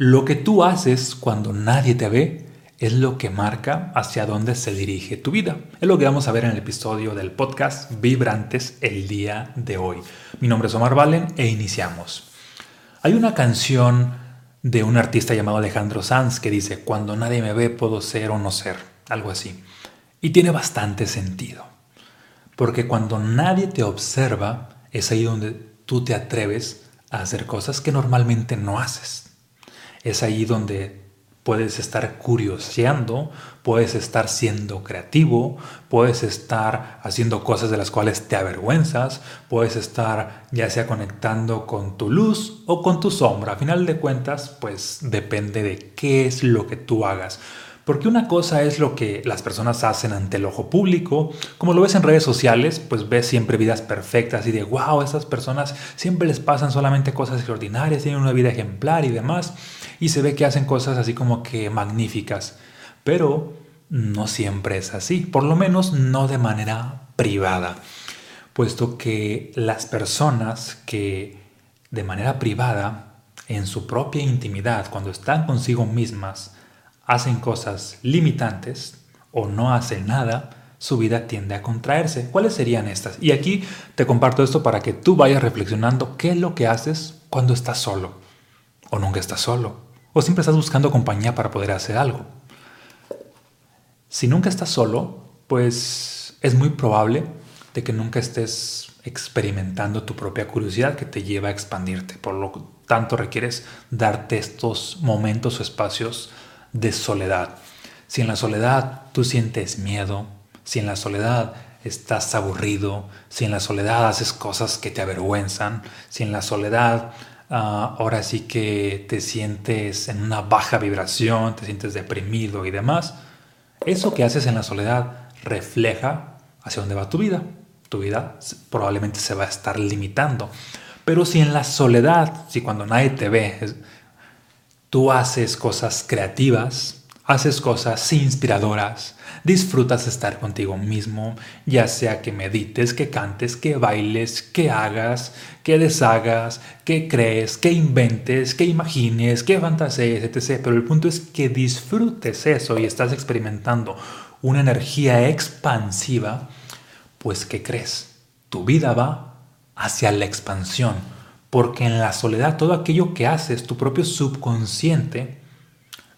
Lo que tú haces cuando nadie te ve es lo que marca hacia dónde se dirige tu vida. Es lo que vamos a ver en el episodio del podcast Vibrantes el día de hoy. Mi nombre es Omar Valen e iniciamos. Hay una canción de un artista llamado Alejandro Sanz que dice, cuando nadie me ve puedo ser o no ser, algo así. Y tiene bastante sentido. Porque cuando nadie te observa, es ahí donde tú te atreves a hacer cosas que normalmente no haces es ahí donde puedes estar curioseando, puedes estar siendo creativo, puedes estar haciendo cosas de las cuales te avergüenzas, puedes estar ya sea conectando con tu luz o con tu sombra. A final de cuentas, pues depende de qué es lo que tú hagas. Porque una cosa es lo que las personas hacen ante el ojo público, como lo ves en redes sociales, pues ves siempre vidas perfectas y de wow, esas personas siempre les pasan solamente cosas extraordinarias, tienen una vida ejemplar y demás, y se ve que hacen cosas así como que magníficas, pero no siempre es así, por lo menos no de manera privada, puesto que las personas que de manera privada, en su propia intimidad, cuando están consigo mismas, hacen cosas limitantes o no hacen nada, su vida tiende a contraerse. ¿Cuáles serían estas? Y aquí te comparto esto para que tú vayas reflexionando qué es lo que haces cuando estás solo o nunca estás solo o siempre estás buscando compañía para poder hacer algo. Si nunca estás solo, pues es muy probable de que nunca estés experimentando tu propia curiosidad que te lleva a expandirte. Por lo tanto, requieres darte estos momentos o espacios de soledad. Si en la soledad tú sientes miedo, si en la soledad estás aburrido, si en la soledad haces cosas que te avergüenzan, si en la soledad ah, ahora sí que te sientes en una baja vibración, te sientes deprimido y demás, eso que haces en la soledad refleja hacia dónde va tu vida. Tu vida probablemente se va a estar limitando. Pero si en la soledad, si cuando nadie te ve, Tú haces cosas creativas, haces cosas inspiradoras, disfrutas estar contigo mismo, ya sea que medites, que cantes, que bailes, que hagas, que deshagas, que crees, que inventes, que imagines, que fantasees, etc. Pero el punto es que disfrutes eso y estás experimentando una energía expansiva, pues ¿qué crees? Tu vida va hacia la expansión porque en la soledad todo aquello que haces, tu propio subconsciente,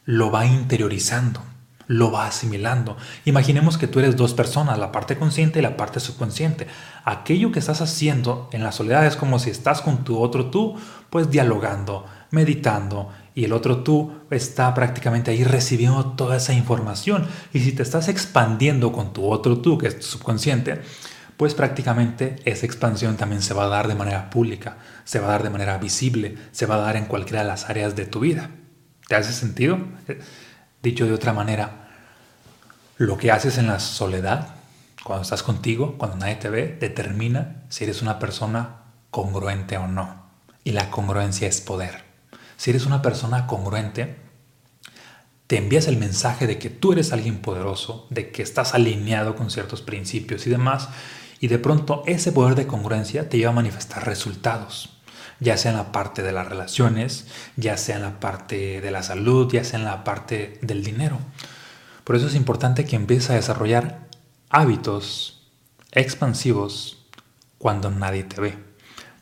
lo va interiorizando, lo va asimilando. Imaginemos que tú eres dos personas, la parte consciente y la parte subconsciente. Aquello que estás haciendo en la soledad es como si estás con tu otro tú, pues dialogando, meditando, y el otro tú está prácticamente ahí recibiendo toda esa información. Y si te estás expandiendo con tu otro tú, que es tu subconsciente, pues prácticamente esa expansión también se va a dar de manera pública, se va a dar de manera visible, se va a dar en cualquiera de las áreas de tu vida. ¿Te hace sentido? Eh, dicho de otra manera, lo que haces en la soledad, cuando estás contigo, cuando nadie te ve, determina si eres una persona congruente o no. Y la congruencia es poder. Si eres una persona congruente, te envías el mensaje de que tú eres alguien poderoso, de que estás alineado con ciertos principios y demás, y de pronto ese poder de congruencia te lleva a manifestar resultados, ya sea en la parte de las relaciones, ya sea en la parte de la salud, ya sea en la parte del dinero. Por eso es importante que empieces a desarrollar hábitos expansivos cuando nadie te ve.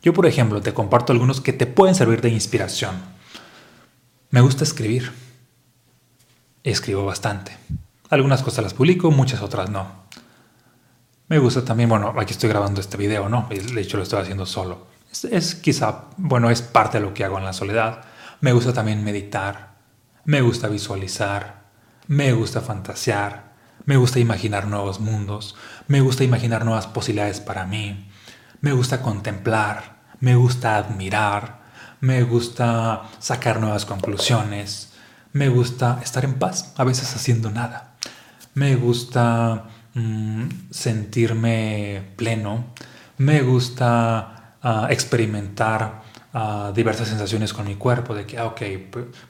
Yo, por ejemplo, te comparto algunos que te pueden servir de inspiración. Me gusta escribir. Escribo bastante. Algunas cosas las publico, muchas otras no. Me gusta también, bueno, aquí estoy grabando este video, ¿no? De hecho lo estoy haciendo solo. Es, quizá, bueno, es parte de lo que hago en la soledad. Me gusta también meditar, me gusta visualizar, me gusta fantasear, me gusta imaginar nuevos mundos, me gusta imaginar nuevas posibilidades para mí, me gusta contemplar, me gusta admirar, me gusta sacar nuevas conclusiones, me gusta estar en paz, a veces haciendo nada, me gusta Mm, sentirme pleno, me gusta ah, experimentar diversas sensaciones con mi cuerpo, de que, ah, ok,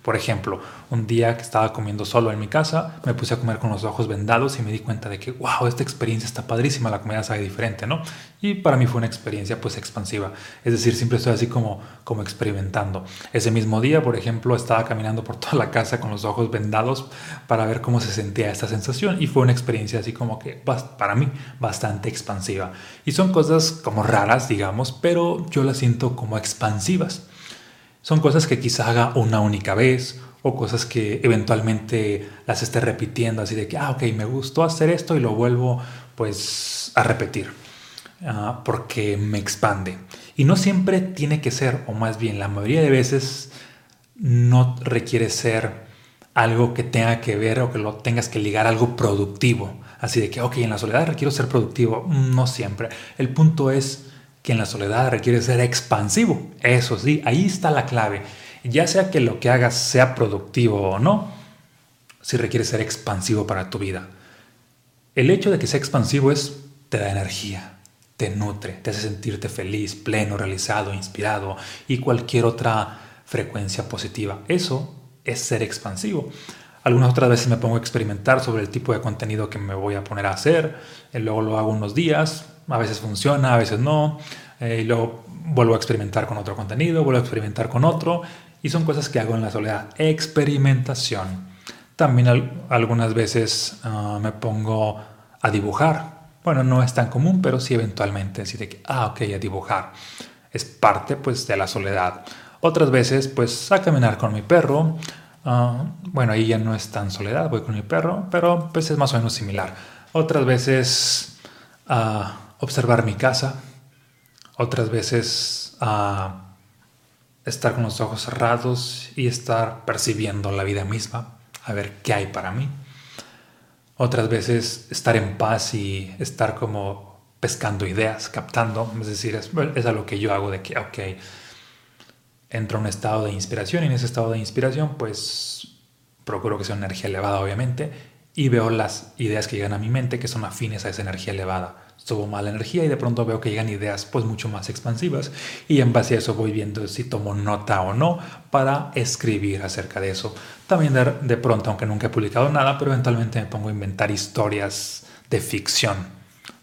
por ejemplo, un día que estaba comiendo solo en mi casa, me puse a comer con los ojos vendados y me di cuenta de que, wow, esta experiencia está padrísima, la comida sabe diferente, ¿no? Y para mí fue una experiencia pues expansiva, es decir, siempre estoy así como, como experimentando. Ese mismo día, por ejemplo, estaba caminando por toda la casa con los ojos vendados para ver cómo se sentía esta sensación y fue una experiencia así como que, para mí, bastante expansiva. Y son cosas como raras, digamos, pero yo las siento como expansivas son cosas que quizá haga una única vez o cosas que eventualmente las esté repitiendo así de que, ah, ok, me gustó hacer esto y lo vuelvo pues a repetir ah, porque me expande. Y no siempre tiene que ser, o más bien la mayoría de veces no requiere ser algo que tenga que ver o que lo tengas que ligar a algo productivo. Así de que, ok, en la soledad requiero ser productivo. No siempre. El punto es que en la soledad requiere ser expansivo. Eso sí, ahí está la clave. Ya sea que lo que hagas sea productivo o no, si requiere ser expansivo para tu vida. El hecho de que sea expansivo es, te da energía, te nutre, te hace sentirte feliz, pleno, realizado, inspirado y cualquier otra frecuencia positiva. Eso es ser expansivo. Algunas otras veces me pongo a experimentar sobre el tipo de contenido que me voy a poner a hacer, y luego lo hago unos días, a veces funciona, a veces no. Eh, y luego vuelvo a experimentar con otro contenido, vuelvo a experimentar con otro. Y son cosas que hago en la soledad. Experimentación. También algunas veces ah, me pongo a dibujar. Bueno, no es tan común, pero sí eventualmente. Así de que, ah, ok, a dibujar. Es parte pues de la soledad. Otras veces pues a caminar con mi perro. Ah, bueno, ahí ya no es tan soledad, voy con mi perro, pero pues es más o menos similar. Otras veces a observar mi casa, otras veces a estar con los ojos cerrados y estar percibiendo la vida misma, a ver qué hay para mí. Otras veces estar en paz y estar como pescando ideas, captando, es decir, es, es a lo que yo hago de que, ok, entro a un estado de inspiración y en ese estado de inspiración pues procuro que sea una energía elevada obviamente y veo las ideas que llegan a mi mente que son afines a esa energía elevada subo mala energía y de pronto veo que llegan ideas pues mucho más expansivas y en base a eso voy viendo si tomo nota o no para escribir acerca de eso. También de, de pronto, aunque nunca he publicado nada, pero eventualmente me pongo a inventar historias de ficción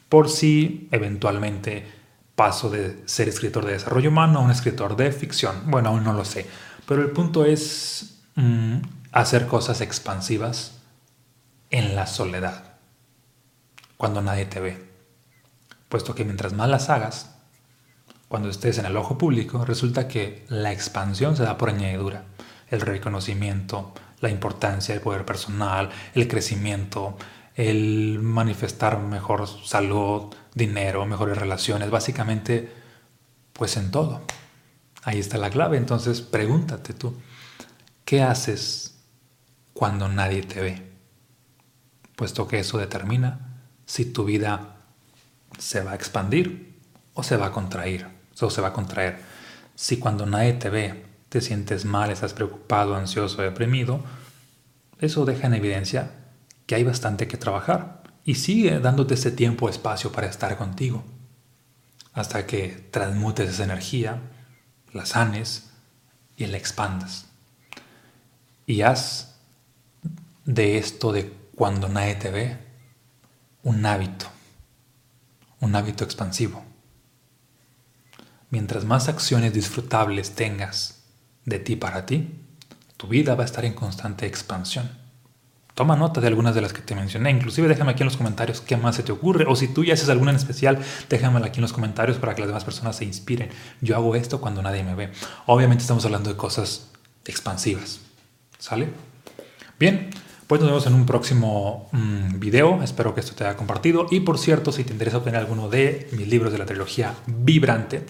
por si eventualmente paso de ser escritor de desarrollo humano a un escritor de ficción. Bueno, aún no lo sé, pero el punto es mm, hacer cosas expansivas en la soledad, cuando nadie te ve puesto que mientras más las hagas, cuando estés en el ojo público, resulta que la expansión se da por añadidura. El reconocimiento, la importancia del poder personal, el crecimiento, el manifestar mejor salud, dinero, mejores relaciones, básicamente, pues en todo. Ahí está la clave. Entonces, pregúntate tú, ¿qué haces cuando nadie te ve? Puesto que eso determina si tu vida se va a expandir o se va a contraer. O se va a contraer. Si cuando nadie te ve te sientes mal, estás preocupado, ansioso, deprimido, eso deja en evidencia que hay bastante que trabajar y sigue dándote ese tiempo, espacio para estar contigo, hasta que transmutes esa energía, la sanes y la expandas. Y haz de esto de cuando nadie te ve un hábito un hábito expansivo. Mientras más acciones disfrutables tengas de ti para ti, tu vida va a estar en constante expansión. Toma nota de algunas de las que te mencioné, inclusive déjame aquí en los comentarios qué más se te ocurre o si tú ya haces alguna en especial, déjamela aquí en los comentarios para que las demás personas se inspiren. Yo hago esto cuando nadie me ve. Obviamente estamos hablando de cosas expansivas. ¿Sale? Bien, pues nos vemos en un próximo mm, video. Espero que esto te haya compartido. Y por cierto, si te interesa obtener alguno de mis libros de la trilogía Vibrante,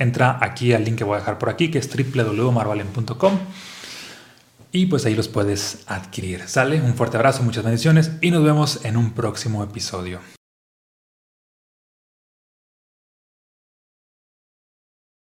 entra aquí al link que voy a dejar por aquí, que es www.marvalen.com. Y pues ahí los puedes adquirir. Sale, un fuerte abrazo, muchas bendiciones y nos vemos en un próximo episodio.